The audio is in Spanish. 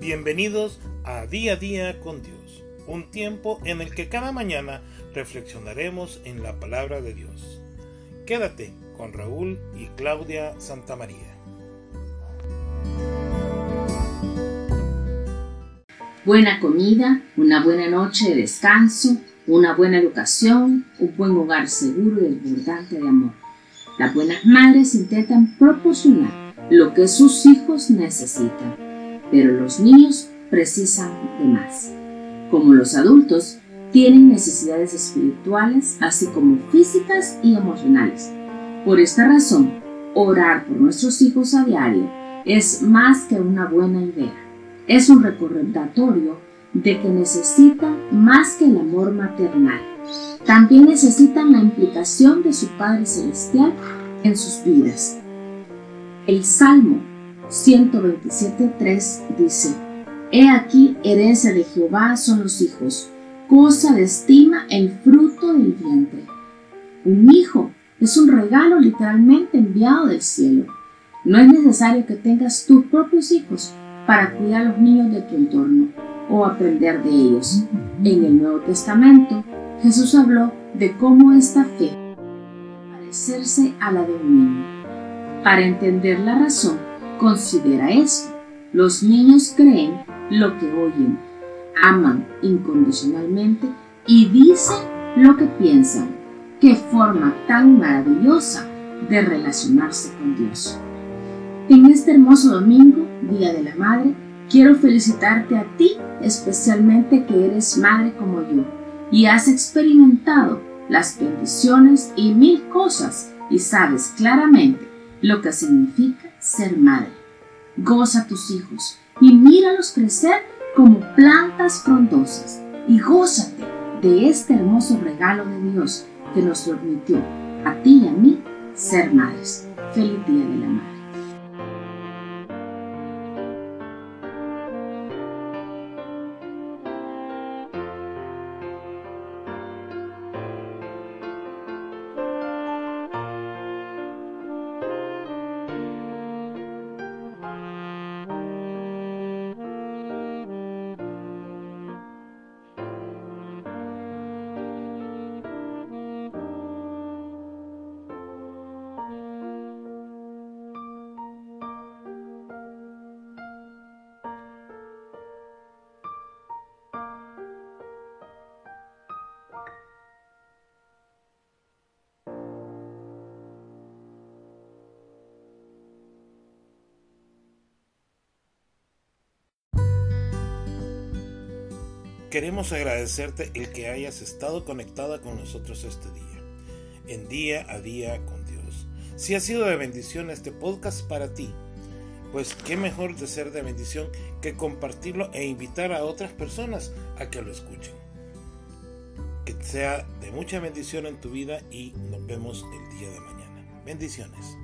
Bienvenidos a Día a Día con Dios, un tiempo en el que cada mañana reflexionaremos en la palabra de Dios. Quédate con Raúl y Claudia Santamaría. Buena comida, una buena noche de descanso, una buena educación, un buen hogar seguro y desbordante de amor. Las buenas madres intentan proporcionar lo que sus hijos necesitan pero los niños precisan de más. Como los adultos, tienen necesidades espirituales, así como físicas y emocionales. Por esta razón, orar por nuestros hijos a diario es más que una buena idea. Es un recordatorio de que necesitan más que el amor maternal. También necesitan la implicación de su Padre Celestial en sus vidas. El Salmo 127.3 dice, He aquí, herencia de Jehová son los hijos, cosa de estima el fruto del vientre. Un hijo es un regalo literalmente enviado del cielo. No es necesario que tengas tus propios hijos para cuidar a los niños de tu entorno o aprender de ellos. En el Nuevo Testamento, Jesús habló de cómo esta fe parecerse a la de un niño. Para entender la razón, Considera esto. Los niños creen lo que oyen, aman incondicionalmente y dicen lo que piensan. Qué forma tan maravillosa de relacionarse con Dios. En este hermoso domingo, Día de la Madre, quiero felicitarte a ti, especialmente que eres madre como yo y has experimentado las bendiciones y mil cosas y sabes claramente lo que significa ser madre. Goza a tus hijos y míralos crecer como plantas frondosas y gózate de este hermoso regalo de Dios que nos permitió a ti y a mí ser madres. Feliz Día de la Madre. Queremos agradecerte el que hayas estado conectada con nosotros este día, en día a día con Dios. Si ha sido de bendición este podcast para ti, pues qué mejor de ser de bendición que compartirlo e invitar a otras personas a que lo escuchen. Que sea de mucha bendición en tu vida y nos vemos el día de mañana. Bendiciones.